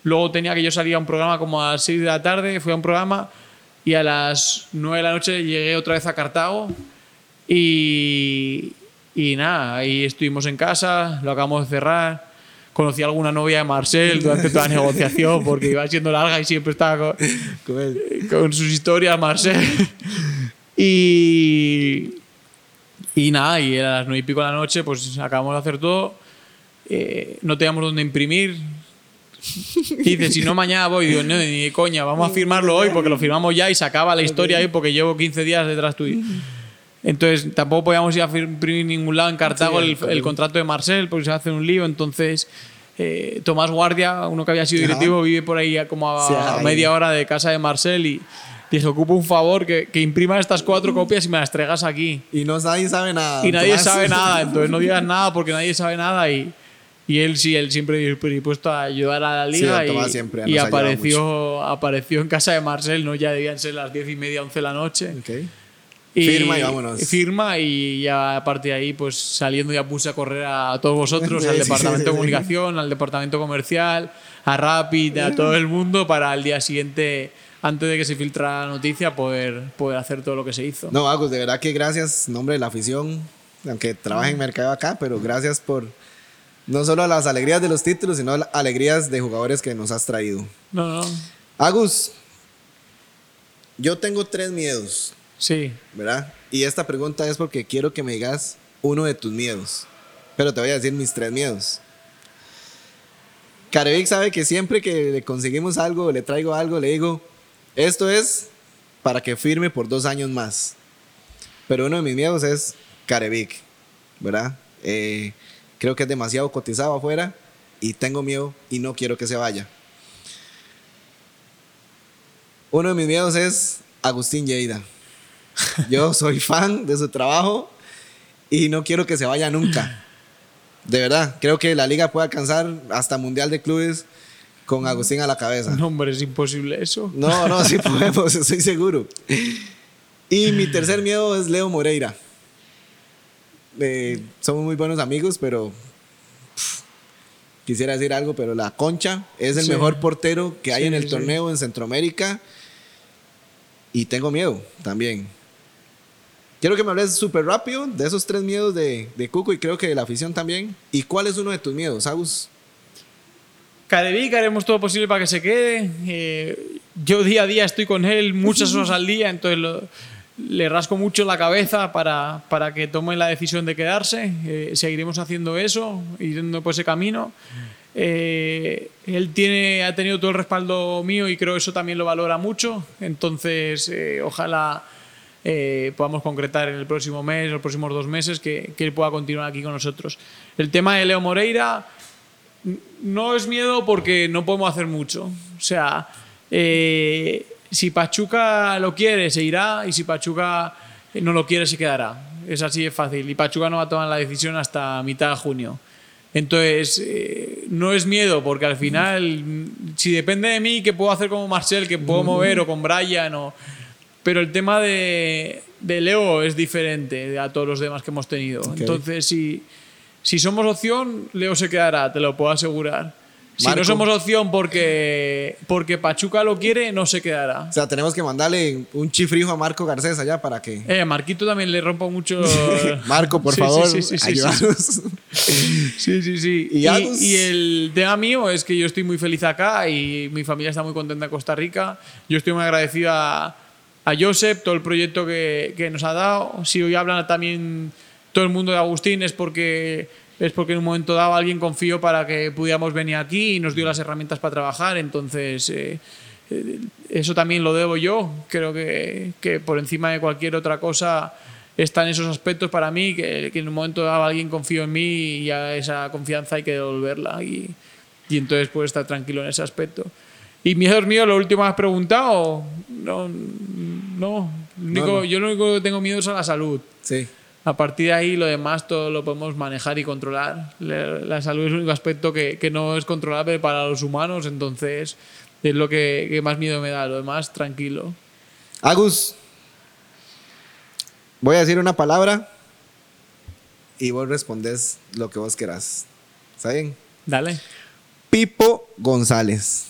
Luego tenía que yo salir a un programa como a las 6 de la tarde fui a un programa y a las 9 de la noche llegué otra vez a Cartago y, y nada, ahí estuvimos en casa, lo acabamos de cerrar. Conocí a alguna novia de Marcel durante toda la negociación porque iba siendo larga y siempre estaba con, Con sus historias Marcel. Y, y nada, y a las nueve y pico de la noche pues acabamos de hacer todo. Eh, no teníamos dónde imprimir. Y dice, si no mañana voy, digo, no, ni de coña, vamos a firmarlo hoy porque lo firmamos ya y se acaba la historia ahí porque llevo 15 días detrás tuyo. Entonces tampoco podíamos ir a fir- imprimir en ningún lado en Cartago Sí, el, claro. el contrato de Marcel porque se hace un lío. Entonces eh, Tomás Guardia, uno que había sido directivo, vive por ahí a como a Sí, ahí. media hora de casa de Marcel y dije, ocupo un favor que, que imprima estas cuatro copias y me las traigas aquí. Y no nadie sabe nada. Y nadie Tomás. sabe nada, entonces no digas [LAUGHS] nada porque nadie sabe nada y, y él sí, él siempre dispuesto a ayudar a la Sí, liga don y, siempre y apareció, apareció en casa de Marcel, ¿no? ya debían ser las diez y media, once de la noche. Ok. Firma y vámonos. Firma y ya a partir de ahí, pues saliendo ya puse a correr a todos vosotros, Sí, al sí, departamento sí, de comunicación, al departamento comercial, a Rapid, a todo el mundo para el día siguiente, antes de que se filtrara la noticia, poder, poder hacer todo lo que se hizo. No, Agus, de verdad que gracias, nombre de la afición, aunque trabaje en mercado acá, pero gracias por no solo las alegrías de los títulos, sino las alegrías de jugadores que nos has traído. No, no, Agus, yo tengo tres miedos, sí. ¿verdad? Y esta pregunta es porque quiero que me digas uno de tus miedos. Pero te voy a decir mis tres miedos. Carevic sabe que siempre que le conseguimos algo, le traigo algo, le digo, esto es para que firme por dos años más. Pero uno de mis miedos es Carevic, ¿verdad? Eh, creo que es demasiado cotizado afuera y tengo miedo y no quiero que se vaya. Uno de mis miedos es Agustín Lleida. Yo soy fan de su trabajo y no quiero que se vaya nunca. De verdad, creo que la liga puede alcanzar hasta Mundial de Clubes con Agustín a la cabeza. No, hombre, es imposible eso. No, no, sí podemos, estoy seguro. Y mi tercer miedo es Leo Moreira. Eh, somos muy buenos amigos, pero pff, quisiera decir algo, pero la Concha es el Sí. mejor portero que hay Sí, en el sí. torneo en Centroamérica. Y tengo miedo también. Quiero que me hables súper rápido de esos tres miedos de, de Cuco y creo que de la afición también. ¿Y cuál es uno de tus miedos, Agus? Carevic haremos todo posible para que se quede. Eh, yo día a día estoy con él muchas horas al día, entonces lo- le rasco mucho la cabeza para, para que tome la decisión de quedarse. Eh, seguiremos haciendo eso, yendo por ese camino. Eh, él tiene, ha tenido todo el respaldo mío y creo que eso también lo valora mucho. Entonces, eh, ojalá eh, podamos concretar en el próximo mes, los próximos dos meses, que, que él pueda continuar aquí con nosotros. El tema de Leo Moreira no es miedo porque no podemos hacer mucho. O sea, eh, si Pachuca lo quiere, se irá, y si Pachuca no lo quiere, se quedará. Es así de fácil. Y Pachuca no va a tomar la decisión hasta mitad de junio. Entonces, eh, no es miedo, porque al final, si depende de mí, ¿qué puedo hacer como Marcel? ¿Qué puedo mover? O con Brian. O... Pero el tema de, de Leo es diferente a todos los demás que hemos tenido. Entonces, si, si somos opción, Leo se quedará, te lo puedo asegurar. Si Marco. no somos opción porque, porque Pachuca lo quiere, no se quedará. O sea, tenemos que mandarle un chifrijo a Marco Garcés allá para que. Eh, Marquito también le rompo mucho. [LAUGHS] Marco, por Sí, favor, sí, sí, sí, ayúdanos. [LAUGHS] Sí, sí, sí. ¿Y Y, y el tema mío es que yo estoy muy feliz acá y mi familia está muy contenta en Costa Rica. Yo estoy muy agradecido a, Josep, todo el proyecto que, que nos ha dado. Si hoy hablan también todo el mundo de Agustín es porque, es porque en un momento dado alguien confió para que pudiéramos venir aquí y nos dio las herramientas para trabajar. Entonces, eh, eh, eso también lo debo yo. Creo que, que por encima de cualquier otra cosa están esos aspectos para mí, que, que en un momento dado alguien confió en mí y a esa confianza hay que devolverla. Y, y entonces puedo estar tranquilo en ese aspecto. ¿Y miedos míos, lo último has preguntado? No, no. Lo único- No, no. Yo lo único que tengo miedo es a la salud. Sí. A partir de ahí, lo demás todo lo podemos manejar y controlar. La, la salud es el único aspecto que, que no es controlable para los humanos, entonces es lo que, que más miedo me da. Lo demás, tranquilo. Agus, voy a decir una palabra y vos respondes lo que vos querás. ¿Está bien? Dale. Pipo González.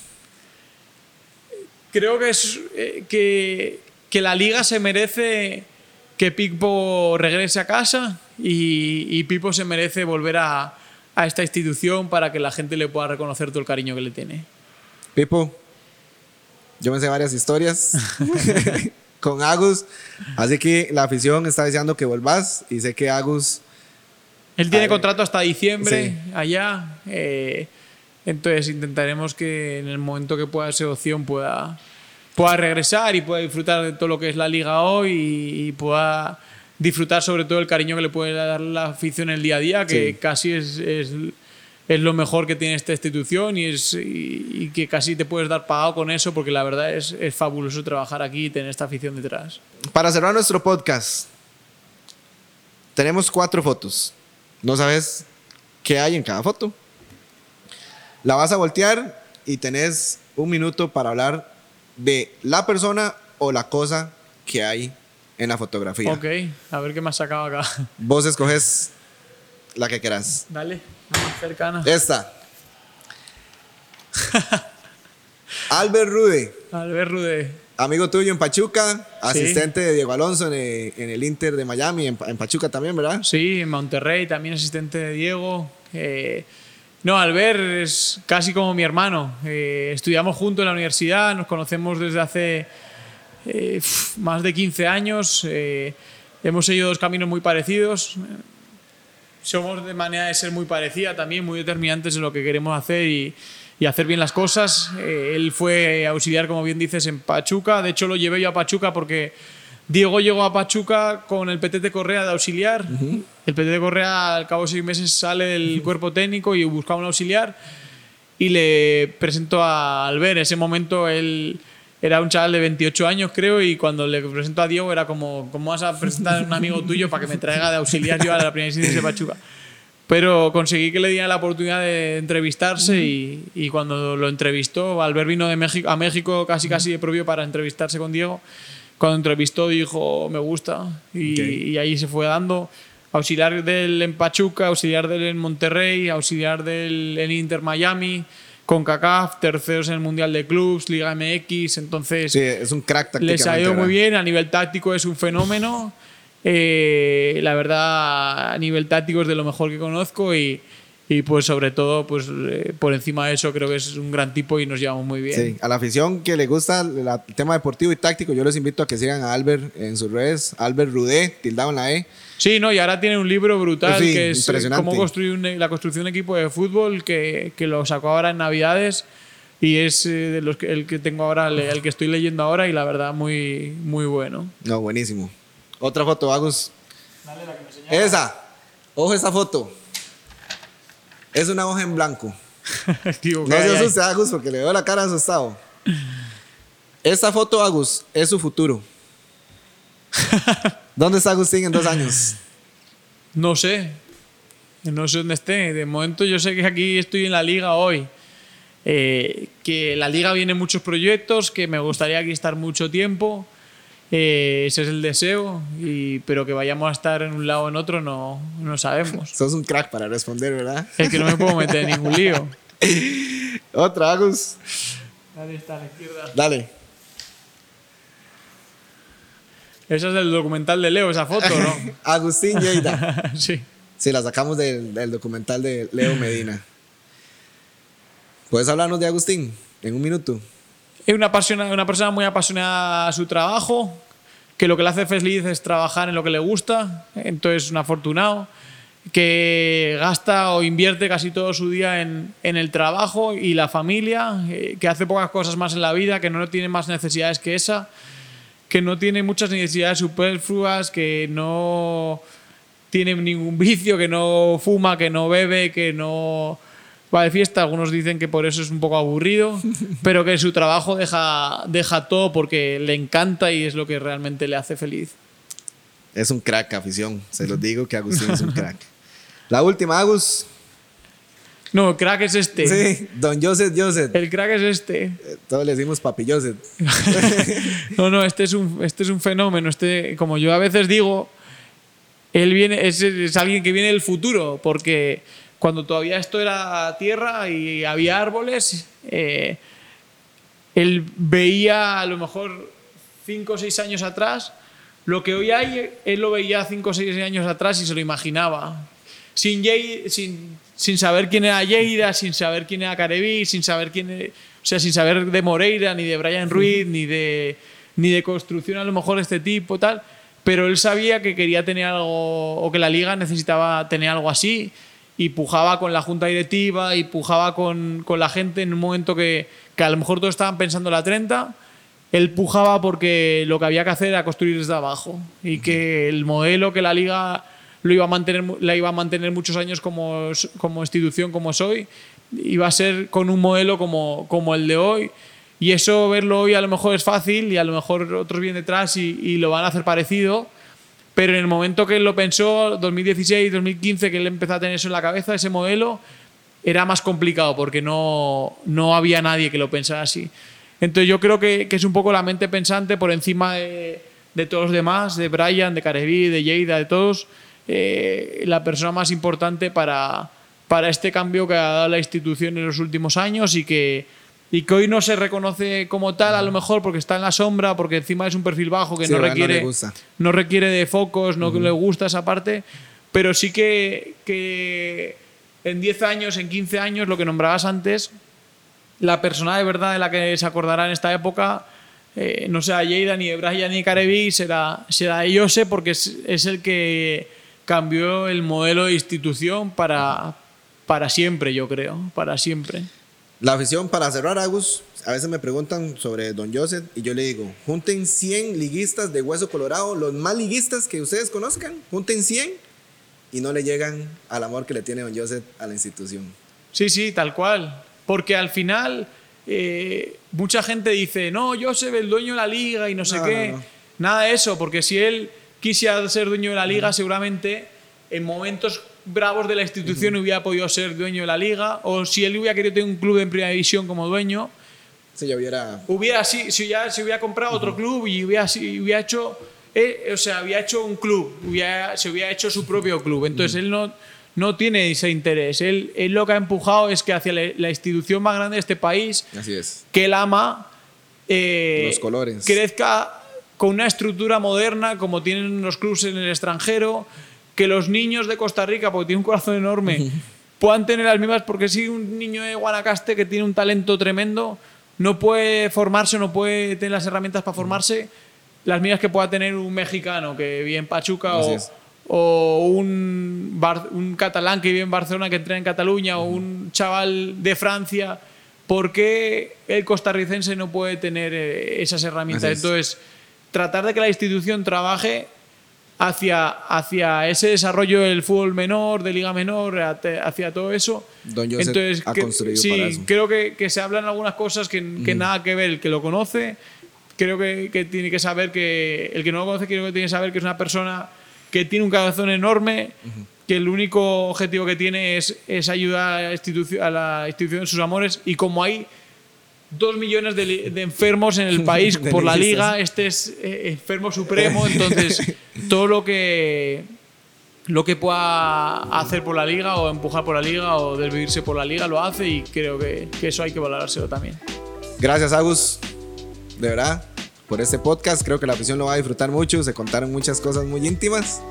Creo que, es, eh, que, que la liga se merece que Pipo regrese a casa y, y Pipo se merece volver a, a esta institución para que la gente le pueda reconocer todo el cariño que le tiene. Pipo, yo me sé varias historias [LAUGHS] con Agus, así que la afición está deseando que vuelvas y sé que Agus, Él tiene ver. contrato hasta diciembre Sí. allá. eh, entonces intentaremos que en el momento que pueda ser opción pueda, pueda regresar y pueda disfrutar de todo lo que es la liga hoy y, y pueda disfrutar sobre todo el cariño que le puede dar la afición en el día a día, que Sí. casi es, es, es lo mejor que tiene esta institución y, es, y, y que casi te puedes dar pagado con eso porque la verdad es, es fabuloso trabajar aquí y tener esta afición detrás. para cerrar nuestro podcast, tenemos cuatro fotos. No sabes qué hay en cada foto. La vas a voltear y tenés un minuto para hablar de la persona o la cosa que hay en la fotografía. Ok, a ver qué me has sacado acá. [LAUGHS] Vos escoges la que quieras. Dale, más cercana. Esta. [LAUGHS] Albert Rude, Albert Rude. amigo tuyo en Pachuca, asistente de Diego Alonso en el, en el Inter de Miami, en, en Pachuca también, ¿verdad? Sí, en Monterrey, también asistente de Diego. Eh, no, Albert es casi como mi hermano. Eh, estudiamos juntos en la universidad, nos conocemos desde hace eh, más de 15 años. eh, hemos seguido dos caminos muy parecidos. Somos de manera de ser muy parecida también, muy determinantes en lo que queremos hacer y, y hacer bien las cosas. Él fue auxiliar, como bien dices, en Pachuca. De hecho, lo llevé yo a Pachuca porque Diego llegó a Pachuca con el PTT Correa de auxiliar. El PTT Correa, al cabo de seis meses, sale del cuerpo técnico y buscaba un auxiliar. Y le presentó a Albert. En ese momento él era un chaval de 28 años, creo, y cuando le presentó a Diego era como, ¿cómo vas a presentar a un amigo tuyo para que me traiga de auxiliar yo a la primera incidencia de Pachuca? Pero conseguí que le diera la oportunidad de entrevistarse y, y cuando lo entrevistó, Albert vino de México, a México casi casi de propio para entrevistarse con Diego. Cuando entrevistó dijo, me gusta. Y, Ok. y ahí se fue dando. Auxiliar del en Pachuca, auxiliar del en Monterrey, auxiliar del en Inter Miami, con CACAF, terceros en el Mundial de Clubs, Liga MX. Entonces, Sí, es un crack les ha ido muy bien, a nivel táctico es un fenómeno. Eh, la verdad, a nivel táctico es de lo mejor que conozco y, y pues sobre todo, pues eh, por encima de eso creo que es un gran tipo y nos llevamos muy bien. Sí, a la afición que le gusta la- el tema deportivo y táctico, yo les invito a que sigan a Albert en sus redes, Albert Rudé, tildado en la E. Sí, no, y ahora tiene un libro brutal Sí, que es eh, impresionante. cómo construir un- e, la construcción de un equipo de fútbol que, que lo sacó ahora en Navidades y es eh, de los que, el que tengo ahora, el, el que estoy leyendo ahora y la verdad muy, muy bueno. No, buenísimo. Otra foto, Agus. Esa. Ojo esa foto. Es una hoja en blanco. [LAUGHS] No se asuste, Agus, porque le veo la cara asustado. Esta foto, Agus, es su futuro. [LAUGHS] ¿Dónde está Agustín en dos años? No sé. No sé dónde esté. De momento yo sé que aquí estoy en la liga hoy. Eh, que en la liga vienen muchos proyectos, que me gustaría aquí estar mucho tiempo. Eh, ese es el deseo. Y, pero que vayamos a estar en un lado o en otro no, no sabemos. [LAUGHS] Sos un crack para responder, ¿verdad? Es que no me puedo meter en ningún lío. [LAUGHS] Otra, Agus. Dale, está a la izquierda. Dale. Esa es del documental de Leo, esa foto, ¿no? [LAUGHS] Agustín Lleida. sí. Sí, la sacamos del, del documental de Leo Medina. ¿Puedes hablarnos de Agustín en un minuto? Es una persona muy apasionada a su trabajo, que lo que le hace feliz es trabajar en lo que le gusta, entonces es un afortunado, que gasta o invierte casi todo su día en, en el trabajo y la familia, eh, que hace pocas cosas más en la vida, que no tiene más necesidades que esa, que no tiene muchas necesidades superfluas, que no tiene ningún vicio, que no fuma, que no bebe, que no va de fiesta. Algunos dicen que por eso es un poco aburrido, [LAUGHS] pero que su trabajo deja, deja todo porque le encanta y es lo que realmente le hace feliz. Es un crack, afición. Se los digo que Agustín es un [LAUGHS] crack. La última, Agus. No, el crack es este. Sí, Don Joseph Joseph. El crack es este. Eh, Todos le decimos Papi Joseph. [LAUGHS] No, no, este es un, este es un fenómeno. Este, como yo a veces digo, él viene, es, es alguien que viene del futuro, porque cuando todavía esto era tierra y había árboles, eh, él veía a lo mejor cinco o seis años atrás lo que hoy hay, él lo veía cinco o seis años atrás y se lo imaginaba. Sin, Yei- sin, sin saber quién era Lleida, sin saber quién era Careví, sin saber quién e- o sea, sin saber de Moreira, ni de Brian Ruiz, ni de, ni de construcción a lo mejor de este tipo, tal. Pero él sabía que quería tener algo, o que la liga necesitaba tener algo así, y pujaba con la junta directiva, y pujaba con, con la gente en un momento que, que a lo mejor todos estaban pensando en la 30, él pujaba porque lo que había que hacer era construir desde abajo y que el modelo que la liga lo iba a mantener, la iba a mantener muchos años como, como institución como soy, iba a ser con un modelo como, como el de hoy. Y eso verlo hoy a lo mejor es fácil y a lo mejor otros vienen detrás y, y lo van a hacer parecido. Pero en el momento que él lo pensó, 2016, 2015, que él empezó a tener eso en la cabeza, ese modelo, era más complicado porque no, no había nadie que lo pensara así. Entonces yo creo que, que es un poco la mente pensante por encima de, de todos los demás, de Brian, de Careví, de Lleida, de todos, eh, la persona más importante para, para este cambio que ha dado la institución en los últimos años y que, y que hoy no se reconoce como tal, a lo mejor porque está en la sombra, porque encima es un perfil bajo que Sí, no. No requiere gusta. no requiere de focos, no le gusta esa parte, pero sí que, que en 10 años, en 15 años, lo que nombrabas antes, la persona de verdad de la que se acordará en esta época, eh, no será Lleida, ni Brian, ni Careví, será, será Jose, porque es, es el que cambió el modelo de institución para, para siempre, yo creo, para siempre. La afición, para cerrar, Agus, a veces me preguntan sobre Don Joseph y yo le digo, junten 100 liguistas de Hueso Colorado, los más liguistas que ustedes conozcan, junten 100 y no le llegan al amor que le tiene Don Joseph a la institución. Sí, sí, tal cual. Porque al final eh, mucha gente dice, no, Joseph, el dueño de la liga y no sé No, qué. no, no. Nada de eso, porque si él quisiera ser dueño de la liga, seguramente en momentos bravos de la institución hubiera podido ser dueño de la liga. O si él hubiera querido tener un club en primera división como dueño, Si yo hubiera... hubiera si, si ya se hubiera comprado otro club y hubiera, si hubiera hecho eh, o sea había hecho un club hubiera- se hubiera hecho su propio club entonces él no no tiene ese interés él, él lo que ha empujado es que hacia la, la institución más grande de este país Así es. que él ama eh, Los colores. crezca con una estructura moderna como tienen los clubes en el extranjero que los niños de Costa Rica porque tiene un corazón enorme [LAUGHS] puedan tener las mismas, porque si un niño de Guanacaste que tiene un talento tremendo no puede formarse, no puede tener las herramientas para formarse, las mismas que pueda tener un mexicano que vive en Pachuca o, o, un, un catalán que vive en Barcelona que entrena en Cataluña o un chaval de Francia. ¿Por qué el costarricense no puede tener eh, esas herramientas? Entonces, tratar de que la institución trabaje hacia, hacia ese desarrollo del fútbol menor, de liga menor, hacia todo eso. Don Entonces, ha construido sí, para eso. creo que, que, se hablan algunas cosas que, que nada que ver, el que lo conoce, creo que, que, tiene que saber que, el que no lo conoce, creo que tiene que saber que es una persona que tiene un cabezón enorme, que el único objetivo que tiene es, es ayudar a la, institución, a la institución de sus amores y como hay dos millones de, enfermos en el país [LAUGHS] por la liga, este es eh, enfermo supremo, entonces [LAUGHS] todo lo que lo que pueda hacer por la liga o empujar por la liga o desvivirse por la liga lo hace y creo que, que eso hay que valorárselo también. Gracias Agus, de verdad, por este podcast, creo que la afición lo va a disfrutar mucho, se contaron muchas cosas muy íntimas,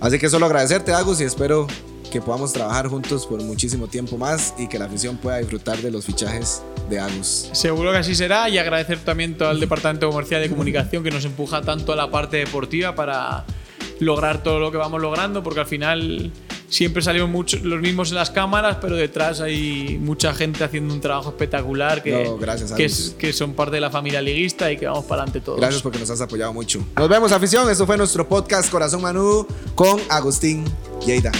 así que solo agradecerte Agus y espero que podamos trabajar juntos por muchísimo tiempo más y que la afición pueda disfrutar de los fichajes de Agus. Seguro que así será y agradecer también al Departamento Comercial de Comunicación que nos empuja tanto a la parte deportiva para lograr todo lo que vamos logrando, porque al final siempre salimos muchos, los mismos en las cámaras, pero detrás hay mucha gente haciendo un trabajo espectacular que, que, que, son parte de la familia liguista y que vamos para adelante todos. Gracias porque nos has apoyado mucho. Nos vemos, afición. Esto fue nuestro podcast Corazón Manudo con Agustín Lleida.